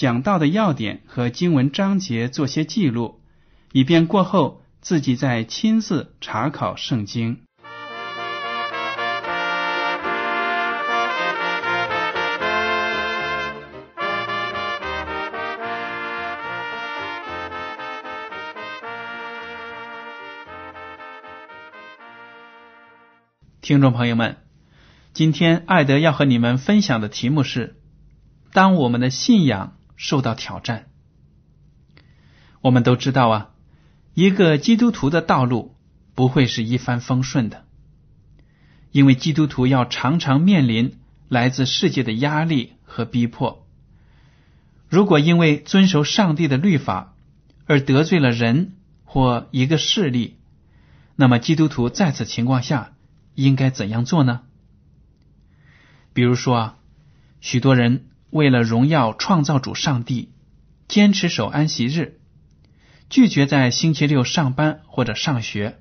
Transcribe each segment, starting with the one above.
讲到的要点和经文章节做些记录，以便过后自己再亲自查考圣经。听众朋友们，今天艾德要和你们分享的题目是：当我们的信仰受到挑战。我们都知道啊，一个基督徒的道路不会是一帆风顺的，因为基督徒要常常面临来自世界的压力和逼迫。如果因为遵守上帝的律法而得罪了人或一个势力，那么基督徒在此情况下。应该怎样做呢？比如说啊，许多人为了荣耀创造主上帝，坚持守安息日，拒绝在星期六上班或者上学。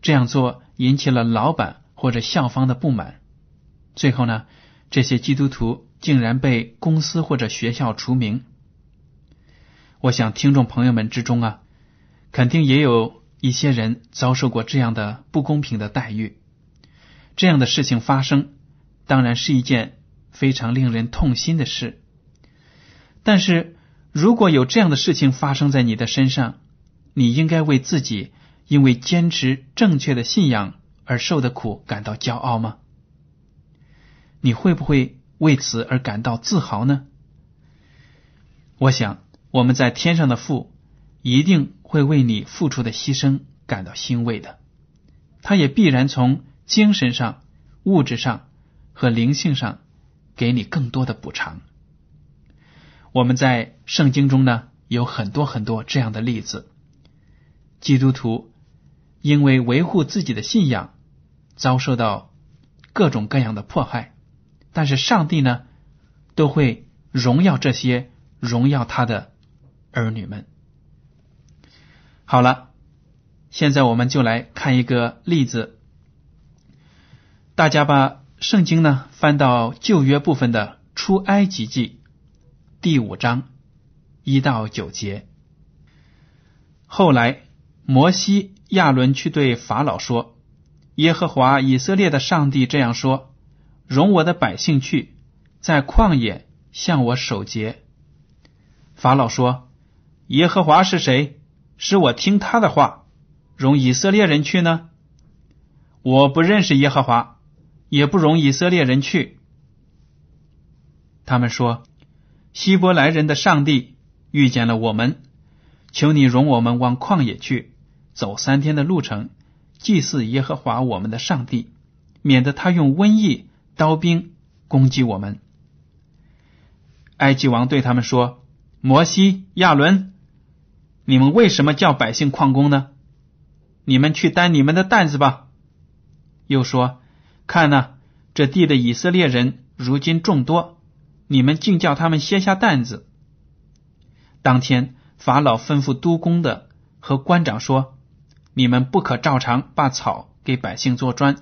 这样做引起了老板或者校方的不满。最后呢，这些基督徒竟然被公司或者学校除名。我想听众朋友们之中啊，肯定也有一些人遭受过这样的不公平的待遇。这样的事情发生，当然是一件非常令人痛心的事。但是，如果有这样的事情发生在你的身上，你应该为自己因为坚持正确的信仰而受的苦感到骄傲吗？你会不会为此而感到自豪呢？我想，我们在天上的父一定会为你付出的牺牲感到欣慰的，他也必然从。精神上、物质上和灵性上，给你更多的补偿。我们在圣经中呢有很多很多这样的例子。基督徒因为维护自己的信仰，遭受到各种各样的迫害，但是上帝呢都会荣耀这些荣耀他的儿女们。好了，现在我们就来看一个例子。大家把圣经呢翻到旧约部分的出埃及记第五章一到九节。后来摩西亚伦去对法老说：“耶和华以色列的上帝这样说：容我的百姓去，在旷野向我守节。”法老说：“耶和华是谁？使我听他的话，容以色列人去呢？我不认识耶和华。”也不容以色列人去。他们说：“希伯来人的上帝遇见了我们，求你容我们往旷野去，走三天的路程，祭祀耶和华我们的上帝，免得他用瘟疫、刀兵攻击我们。”埃及王对他们说：“摩西、亚伦，你们为什么叫百姓旷工呢？你们去担你们的担子吧。”又说。看呐，这地的以色列人如今众多，你们竟叫他们歇下担子。当天法老吩咐督工的和官长说：“你们不可照常把草给百姓做砖，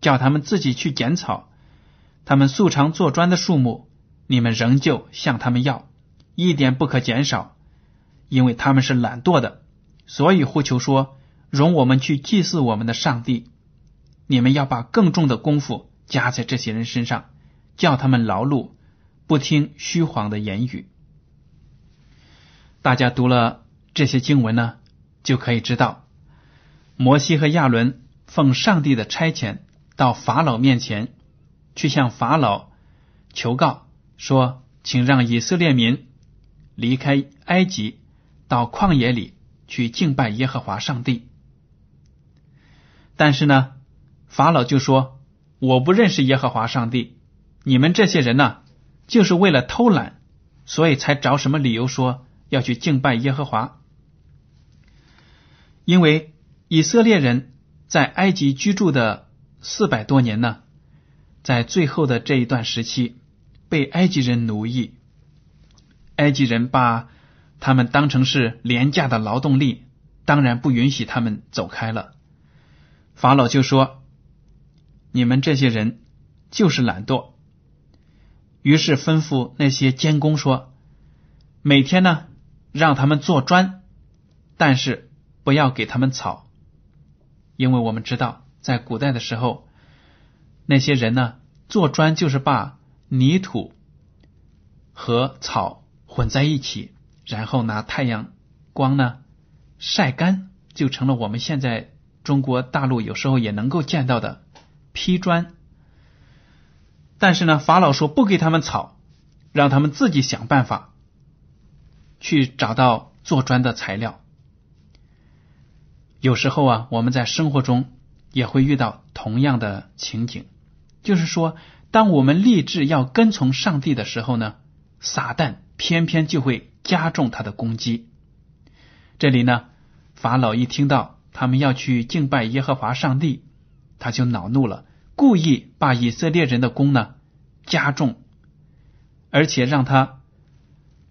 叫他们自己去捡草。他们素常做砖的数目，你们仍旧向他们要，一点不可减少，因为他们是懒惰的，所以呼求说：容我们去祭祀我们的上帝。”你们要把更重的功夫加在这些人身上，叫他们劳碌，不听虚谎的言语。大家读了这些经文呢，就可以知道，摩西和亚伦奉上帝的差遣到法老面前去向法老求告，说：“请让以色列民离开埃及，到旷野里去敬拜耶和华上帝。”但是呢，法老就说：“我不认识耶和华上帝，你们这些人呢，就是为了偷懒，所以才找什么理由说。”要去敬拜耶和华，因为以色列人在埃及居住的四百多年呢，在最后的这一段时期被埃及人奴役，埃及人把他们当成是廉价的劳动力，当然不允许他们走开了。法老就说：“你们这些人就是懒惰。”于是吩咐那些监工说：“每天呢。”让他们做砖，但是不要给他们草，因为我们知道，在古代的时候，那些人呢做砖就是把泥土和草混在一起，然后拿太阳光呢晒干，就成了我们现在中国大陆有时候也能够见到的劈砖。但是呢，法老说不给他们草，让他们自己想办法。去找到做砖的材料。有时候啊，我们在生活中也会遇到同样的情景，就是说，当我们立志要跟从上帝的时候呢，撒旦偏偏就会加重他的攻击。这里呢，法老一听到他们要去敬拜耶和华上帝，他就恼怒了，故意把以色列人的弓呢加重，而且让他。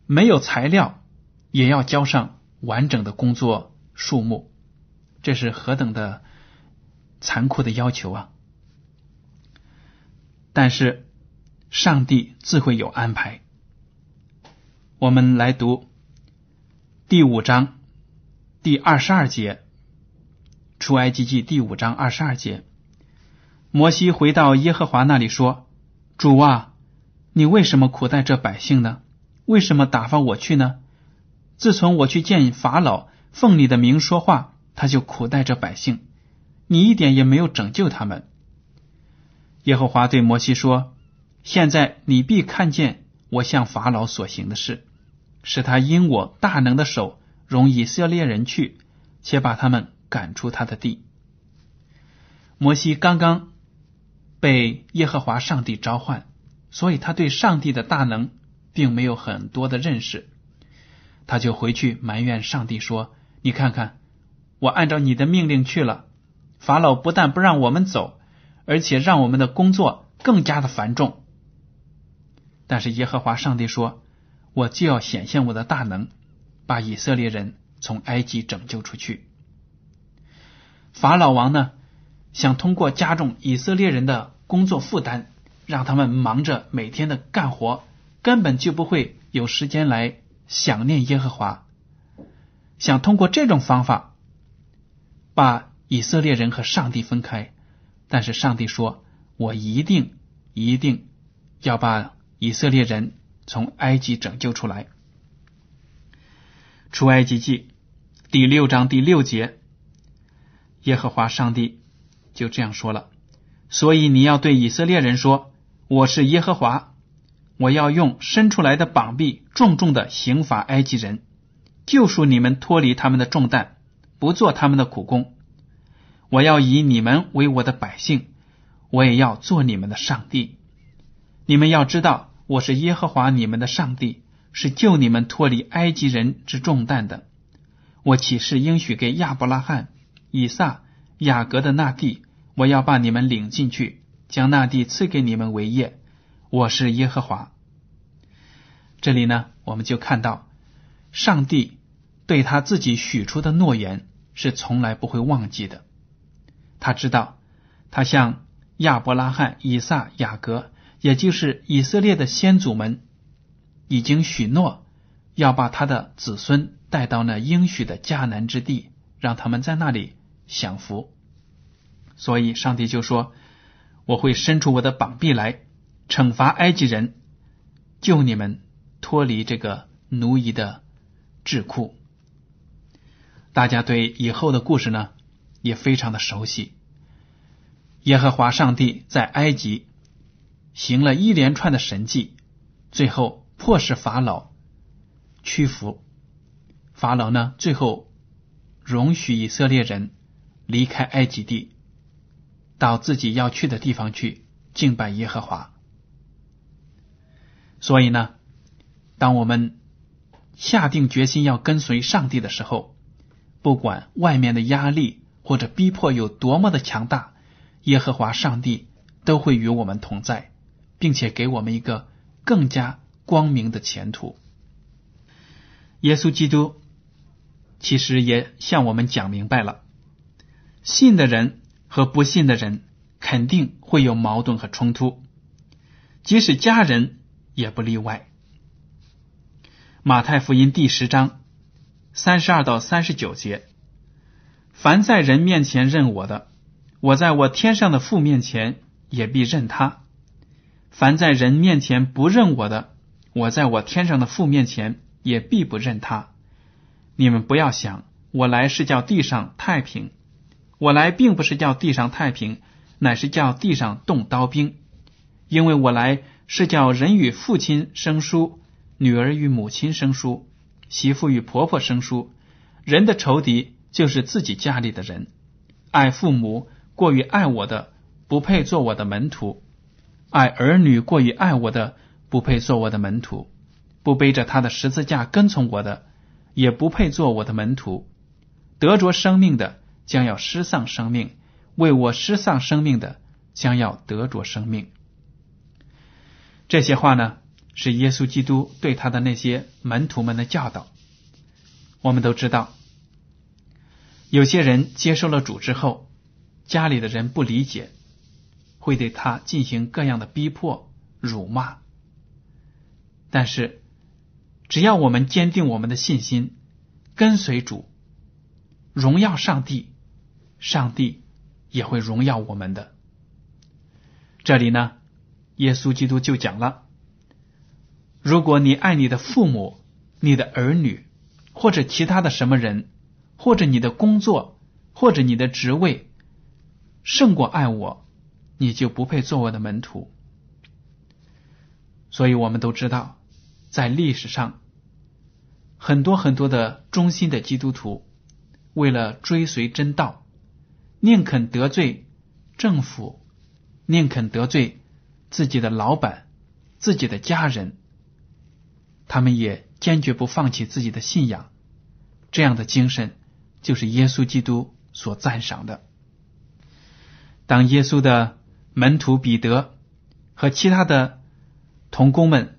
没有材料，也要交上完整的工作数目，这是何等的残酷的要求啊！但是上帝自会有安排。我们来读第五章第二十二节，《出埃及记》第五章二十二节，摩西回到耶和华那里说：“主啊，你为什么苦待这百姓呢？”为什么打发我去呢？自从我去见法老，奉你的名说话，他就苦待这百姓，你一点也没有拯救他们。耶和华对摩西说：“现在你必看见我向法老所行的事，使他因我大能的手容以色列人去，且把他们赶出他的地。”摩西刚刚被耶和华上帝召唤，所以他对上帝的大能。并没有很多的认识，他就回去埋怨上帝说：“你看看，我按照你的命令去了，法老不但不让我们走，而且让我们的工作更加的繁重。”但是耶和华上帝说：“我就要显现我的大能，把以色列人从埃及拯救出去。”法老王呢，想通过加重以色列人的工作负担，让他们忙着每天的干活。根本就不会有时间来想念耶和华，想通过这种方法把以色列人和上帝分开。但是上帝说：“我一定一定要把以色列人从埃及拯救出来。”出埃及记第六章第六节，耶和华上帝就这样说了：“所以你要对以色列人说，我是耶和华。”我要用伸出来的膀臂重重的刑罚埃及人，救赎你们脱离他们的重担，不做他们的苦工。我要以你们为我的百姓，我也要做你们的上帝。你们要知道，我是耶和华你们的上帝，是救你们脱离埃及人之重担的。我起誓应许给亚伯拉罕、以撒、雅各的那地，我要把你们领进去，将那地赐给你们为业。我是耶和华。这里呢，我们就看到上帝对他自己许出的诺言是从来不会忘记的。他知道，他向亚伯拉罕、以撒、雅各，也就是以色列的先祖们，已经许诺要把他的子孙带到那应许的迦南之地，让他们在那里享福。所以，上帝就说：“我会伸出我的膀臂来。”惩罚埃及人，救你们脱离这个奴役的智库。大家对以后的故事呢也非常的熟悉。耶和华上帝在埃及行了一连串的神迹，最后迫使法老屈服。法老呢，最后容许以色列人离开埃及地，到自己要去的地方去敬拜耶和华。所以呢，当我们下定决心要跟随上帝的时候，不管外面的压力或者逼迫有多么的强大，耶和华上帝都会与我们同在，并且给我们一个更加光明的前途。耶稣基督其实也向我们讲明白了，信的人和不信的人肯定会有矛盾和冲突，即使家人也不例外。马太福音第十章三十二到三十九节：凡在人面前认我的，我在我天上的父面前也必认他；凡在人面前不认我的，我在我天上的父面前也必不认他。你们不要想，我来是叫地上太平，我来并不是叫地上太平，乃是叫地上动刀兵，因为我来是叫人与父亲生疏。女儿与母亲生疏，媳妇与婆婆生疏。人的仇敌就是自己家里的人。爱父母过于爱我的，不配做我的门徒；爱儿女过于爱我的，不配做我的门徒；不背着他的十字架跟从我的，也不配做我的门徒。得着生命的，将要失丧生命；为我失丧生命的，将要得着生命。这些话呢？是耶稣基督对他的那些门徒们的教导。我们都知道，有些人接受了主之后，家里的人不理解，会对他进行各样的逼迫、辱骂。但是，只要我们坚定我们的信心，跟随主，荣耀上帝，上帝也会荣耀我们的。这里呢，耶稣基督就讲了。如果你爱你的父母、你的儿女，或者其他的什么人，或者你的工作，或者你的职位，胜过爱我，你就不配做我的门徒。所以我们都知道，在历史上，很多很多的忠心的基督徒，为了追随真道，宁肯得罪政府，宁肯得罪自己的老板、自己的家人。他们也坚决不放弃自己的信仰，这样的精神就是耶稣基督所赞赏的。当耶稣的门徒彼得和其他的童工们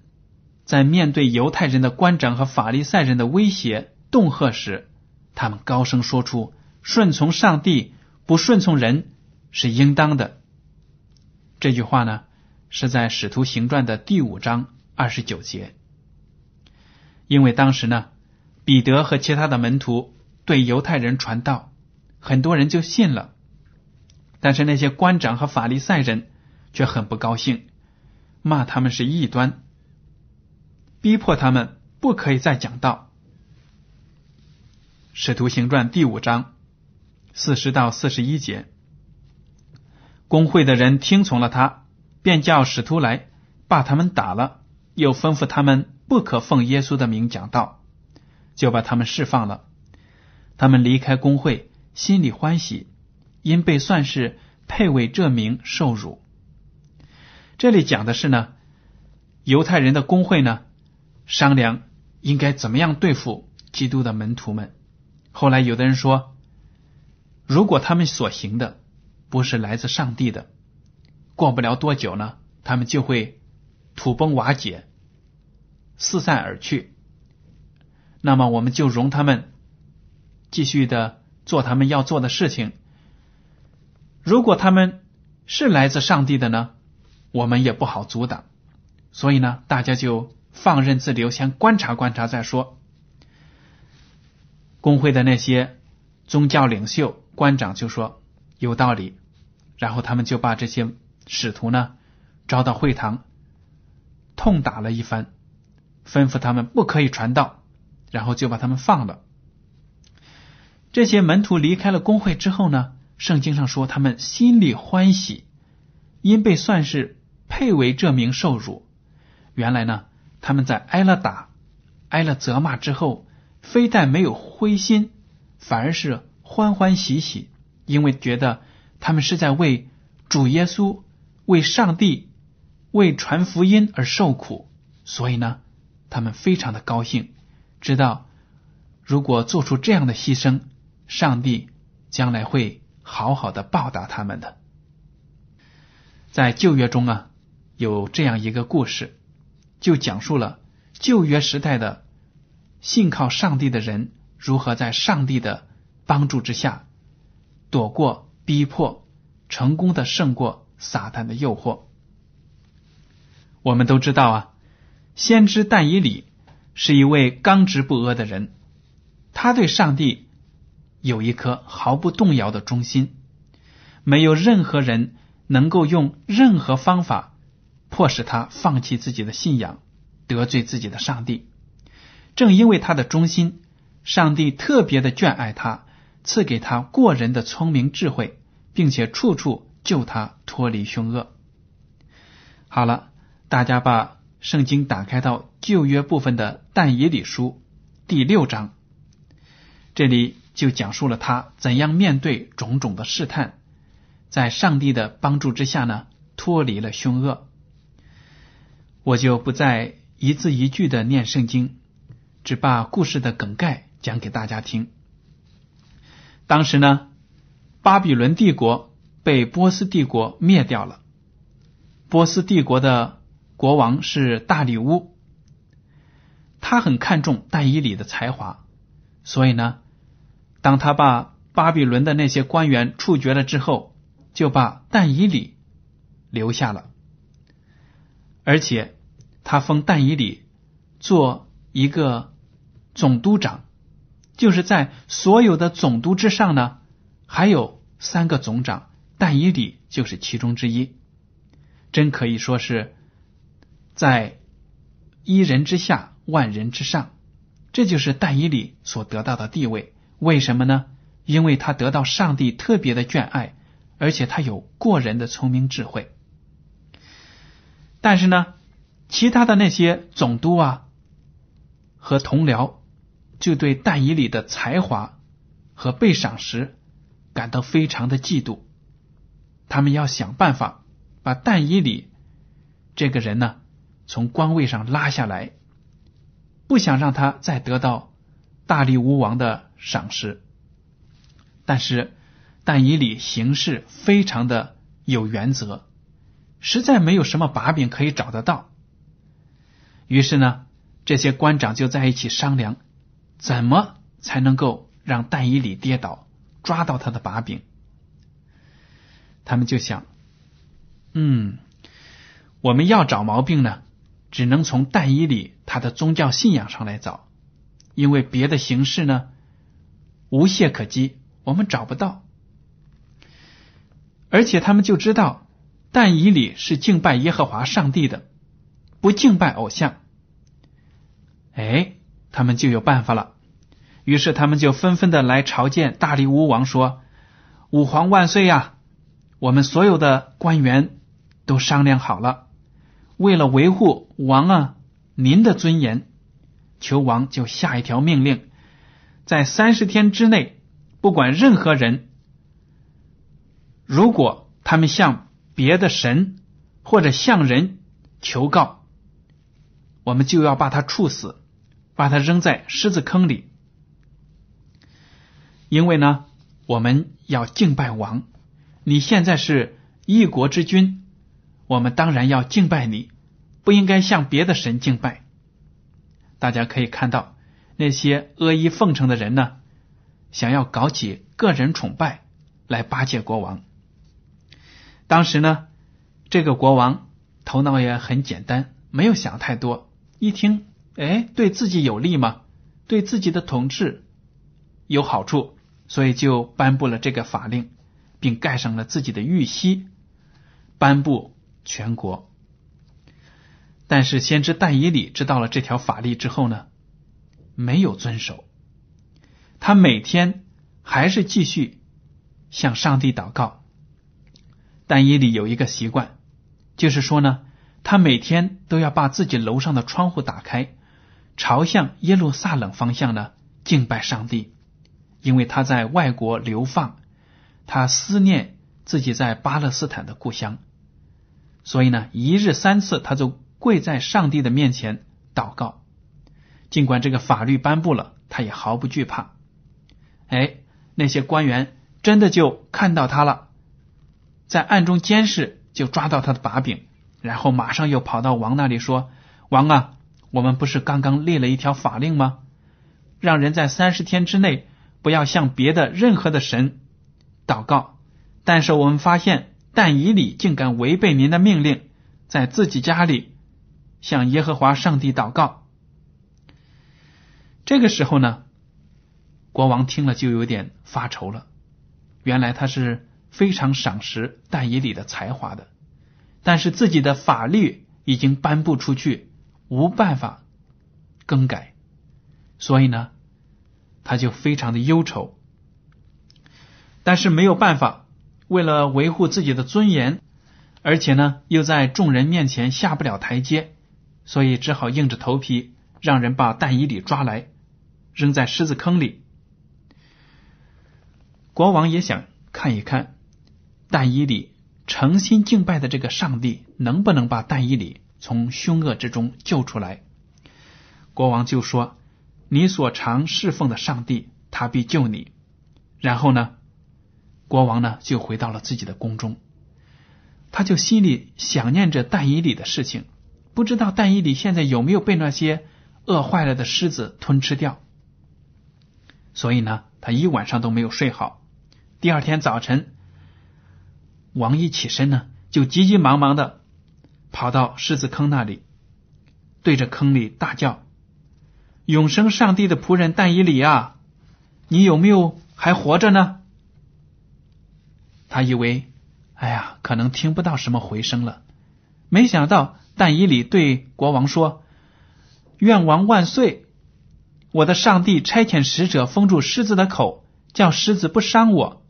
在面对犹太人的官长和法利赛人的威胁恫吓时，他们高声说出：“顺从上帝，不顺从人是应当的。”这句话呢，是在《使徒行传》的第五章二十九节。因为当时呢，彼得和其他的门徒对犹太人传道，很多人就信了。但是那些官长和法利赛人却很不高兴，骂他们是异端，逼迫他们不可以再讲道。使徒行传第五章四十到四十一节，工会的人听从了他，便叫使徒来把他们打了，又吩咐他们。不可奉耶稣的名讲道，就把他们释放了。他们离开工会，心里欢喜，因被算是配为这名受辱。这里讲的是呢，犹太人的工会呢商量应该怎么样对付基督的门徒们。后来有的人说，如果他们所行的不是来自上帝的，过不了多久呢，他们就会土崩瓦解。四散而去，那么我们就容他们继续的做他们要做的事情。如果他们是来自上帝的呢，我们也不好阻挡。所以呢，大家就放任自流，先观察观察再说。工会的那些宗教领袖、官长就说有道理，然后他们就把这些使徒呢招到会堂，痛打了一番。吩咐他们不可以传道，然后就把他们放了。这些门徒离开了公会之后呢，圣经上说他们心里欢喜，因被算是配为这名受辱。原来呢，他们在挨了打、挨了责骂之后，非但没有灰心，反而是欢欢喜喜，因为觉得他们是在为主耶稣、为上帝、为传福音而受苦，所以呢，他们非常的高兴，知道如果做出这样的牺牲。上帝将来会好好的报答他们的。在旧约中啊，有这样一个故事，就讲述了旧约时代的信靠上帝的人如何在上帝的帮助之下躲过逼迫，成功的胜过撒旦的诱惑。我们都知道啊，先知但以理是一位刚直不阿的人，他对上帝。有一颗毫不动摇的忠心，没有任何人能够用任何方法迫使他放弃自己的信仰，得罪自己的上帝。正因为他的忠心，上帝特别的眷爱他，赐给他过人的聪明智慧，并且处处救他脱离凶恶。好了，大家把圣经打开到旧约部分的但以理书第六章，这里。就讲述了他怎样面对种种的试探，在上帝的帮助之下呢，脱离了凶恶。我就不再一字一句的念圣经，只把故事的梗概讲给大家听。当时呢，巴比伦帝国被波斯帝国灭掉了，波斯帝国的国王是大里乌，他很看重但以理的才华，所以呢。当他把巴比伦的那些官员处决了之后，就把但以里留下了，而且他封但以里做一个总督长，就是在所有的总督之上呢，还有三个总长，但以里就是其中之一，真可以说是在一人之下，万人之上，这就是但以里所得到的地位。为什么呢？因为他得到上帝特别的眷爱，而且他有过人的聪明智慧。但是呢，其他的那些总督啊和同僚就对但以里的才华和被赏识感到非常的嫉妒，他们要想办法把但以里这个人呢从官位上拉下来，不想让他再得到大力乌王的。赏识，但是但以理行事非常的有原则，实在没有什么把柄可以找得到。于是呢，这些官长就在一起商量，怎么才能够让但以里跌倒，抓到他的把柄。他们就想，嗯，我们要找毛病呢，只能从但以里他的宗教信仰上来找，因为别的形式呢。无懈可击，我们找不到，而且他们就知道，但以里是敬拜耶和华上帝的，不敬拜偶像。哎，他们就有办法了。于是他们就纷纷的来朝见大力乌王，说：“吾皇万岁呀！我们所有的官员都商量好了，为了维护王啊您的尊严，求王就下一条命令。”在三十天之内，不管任何人，如果他们向别的神或者向人求告，我们就要把他处死，把他扔在狮子坑里。因为呢，我们要敬拜王。你现在是一国之君，我们当然要敬拜你，不应该向别的神敬拜。大家可以看到。那些阿谀奉承的人呢，想要搞起个人崇拜来巴结国王。当时呢，这个国王头脑也很简单，没有想太多。一听，哎，对自己有利吗？对自己的统治有好处，所以就颁布了这个法令，并盖上了自己的玉玺，颁布全国。但是先知但以理知道了这条法律之后呢？没有遵守。他每天还是继续向上帝祷告。但以理有一个习惯，就是说呢，他每天都要把自己楼上的窗户打开，朝向耶路撒冷方向呢敬拜上帝，因为他在外国流放，他思念自己在巴勒斯坦的故乡，所以呢，一日三次他就跪在上帝的面前祷告。尽管这个法律颁布了，他也毫不惧怕。哎，那些官员真的就看到他了。在暗中监视，就抓到他的把柄，然后马上又跑到王那里说：“王啊，我们不是刚刚立了一条法令吗？让人在三十天之内不要向别的任何的神祷告。但是我们发现，但以理竟敢违背您的命令，在自己家里向耶和华上帝祷告。这个时候呢，国王听了就有点发愁了。原来他是。”非常赏识但以理的才华的，但是自己的法律已经颁布出去，无办法更改，所以呢，他就非常的忧愁。但是没有办法，为了维护自己的尊严，而且呢又在众人面前下不了台阶，所以只好硬着头皮让人把但以理抓来，扔在狮子坑里。国王也想看一看。但以理诚心敬拜的这个上帝，能不能把但以理从凶恶之中救出来？国王就说：“你所常侍奉的上帝，他必救你。”然后呢，国王呢就回到了自己的宫中，他就心里想念着但以里的事情，不知道但以里现在有没有被那些饿坏了的狮子吞吃掉。所以呢，他一晚上都没有睡好。第二天早晨。王一起身呢，就急急忙忙的跑到狮子坑那里，对着坑里大叫：“永生上帝的仆人但以里啊，你有没有还活着呢？”他以为，哎呀，可能听不到什么回声了。没想到但以里对国王说：“愿王万岁！我的上帝差遣使者封住狮子的口，叫狮子不伤我。”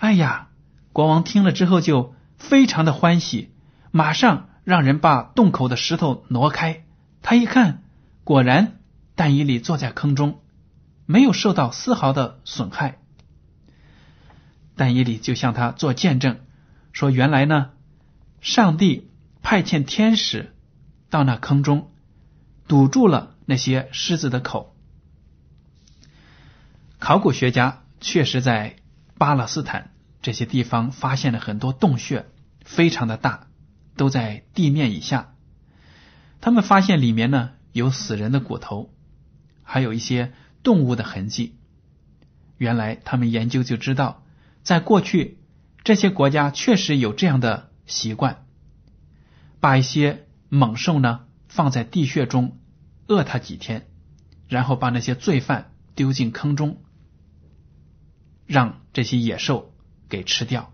哎呀！国王听了之后就非常的欢喜，马上让人把洞口的石头挪开。他一看，果然但以里坐在坑中，没有受到丝毫的损害。但以里就向他做见证，说：“原来呢，上帝派遣天使到那坑中，堵住了那些狮子的口。”考古学家确实在巴勒斯坦。这些地方发现了很多洞穴，非常的大，都在地面以下。他们发现里面呢有死人的骨头，还有一些动物的痕迹。原来他们研究就知道，在过去这些国家确实有这样的习惯，把一些猛兽呢放在地穴中饿它几天，然后把那些罪犯丢进坑中，让这些野兽。给吃掉，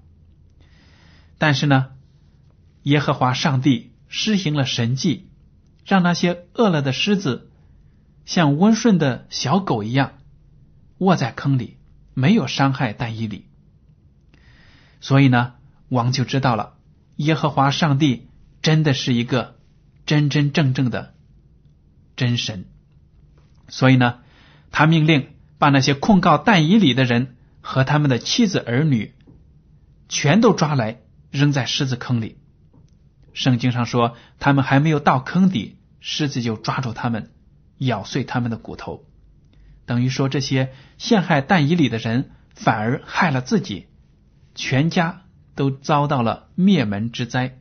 但是呢，耶和华上帝施行了神迹，让那些饿了的狮子像温顺的小狗一样卧在坑里，没有伤害但以理。所以呢，王就知道了，耶和华上帝真的是一个真真正正的真神。所以呢，他命令把那些控告但以理的人和他们的妻子儿女。全都抓来扔在狮子坑里。圣经上说，他们还没有到坑底，狮子就抓住他们，咬碎他们的骨头。等于说，这些陷害但以里的人反而害了自己，全家都遭到了灭门之灾。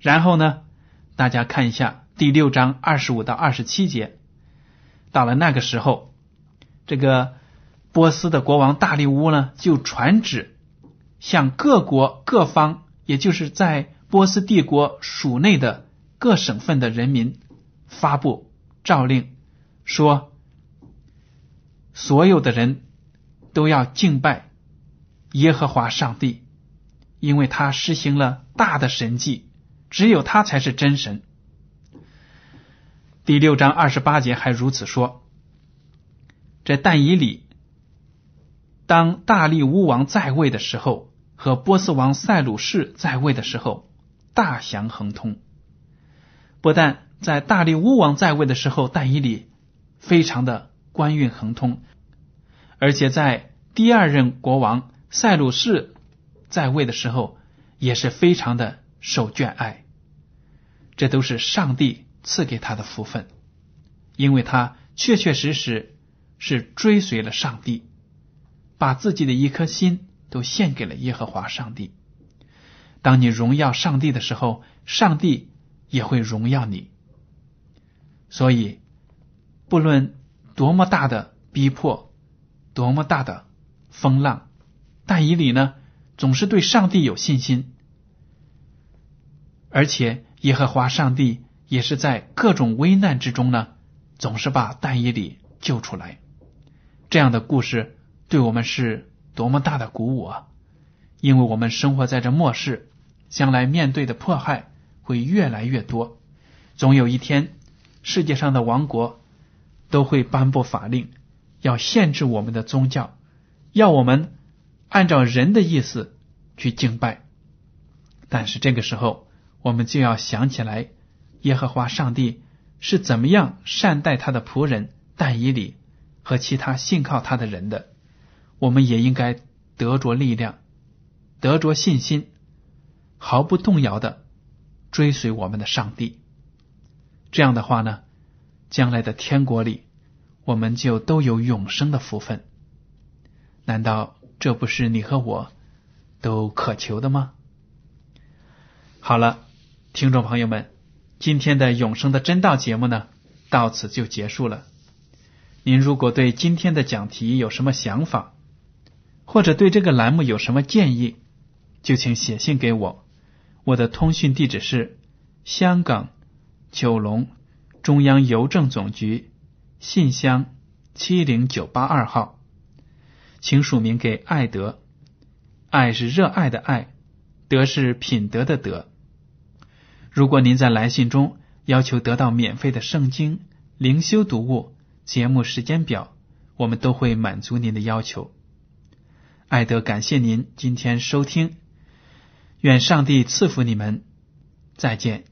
然后呢，大家看一下第六章二十五到二十七节。到了那个时候，这个波斯的国王大力乌呢，就传旨。向各国各方，也就是在波斯帝国属内的各省份的人民发布诏令，说所有的人都要敬拜耶和华上帝，因为他实行了大的神迹，只有他才是真神。第六章二十八节还如此说：这但以里当大力乌王在位的时候，和波斯王塞鲁士在位的时候，大祥亨通。不但在大力乌王在位的时候，但以里非常的官运亨通，而且在第二任国王塞鲁士在位的时候，也是非常的受眷爱。这都是上帝赐给他的福分，因为他确确实实是追随了上帝，把自己的一颗心都献给了耶和华上帝。当你荣耀上帝的时候，上帝也会荣耀你。所以，不论多么大的逼迫，多么大的风浪，但以理呢，总是对上帝有信心，而且。耶和华上帝也是在各种危难之中呢，总是把但以理救出来。这样的故事对我们是多么大的鼓舞啊！因为我们生活在这末世，将来面对的迫害会越来越多。总有一天，世界上的王国都会颁布法令，要限制我们的宗教，要我们按照人的意思去敬拜。但是这个时候，我们就要想起来，耶和华上帝是怎么样善待他的仆人但以理和其他信靠他的人的。我们也应该得着力量，得着信心，毫不动摇的追随我们的上帝。这样的话呢，将来的天国里，我们就都有永生的福分。难道这不是你和我都渴求的吗？好了。听众朋友们，今天的永生的真道节目呢，到此就结束了。您如果对今天的讲题有什么想法，或者对这个栏目有什么建议，就请写信给我。我的通讯地址是香港九龙中央邮政总局信箱七零九八二号，请署名给爱德。爱是热爱的爱，德是品德的德。如果您在来信中要求得到免费的圣经灵修读物、节目时间表，我们都会满足您的要求。艾德，感谢您今天收听，愿上帝赐福你们，再见。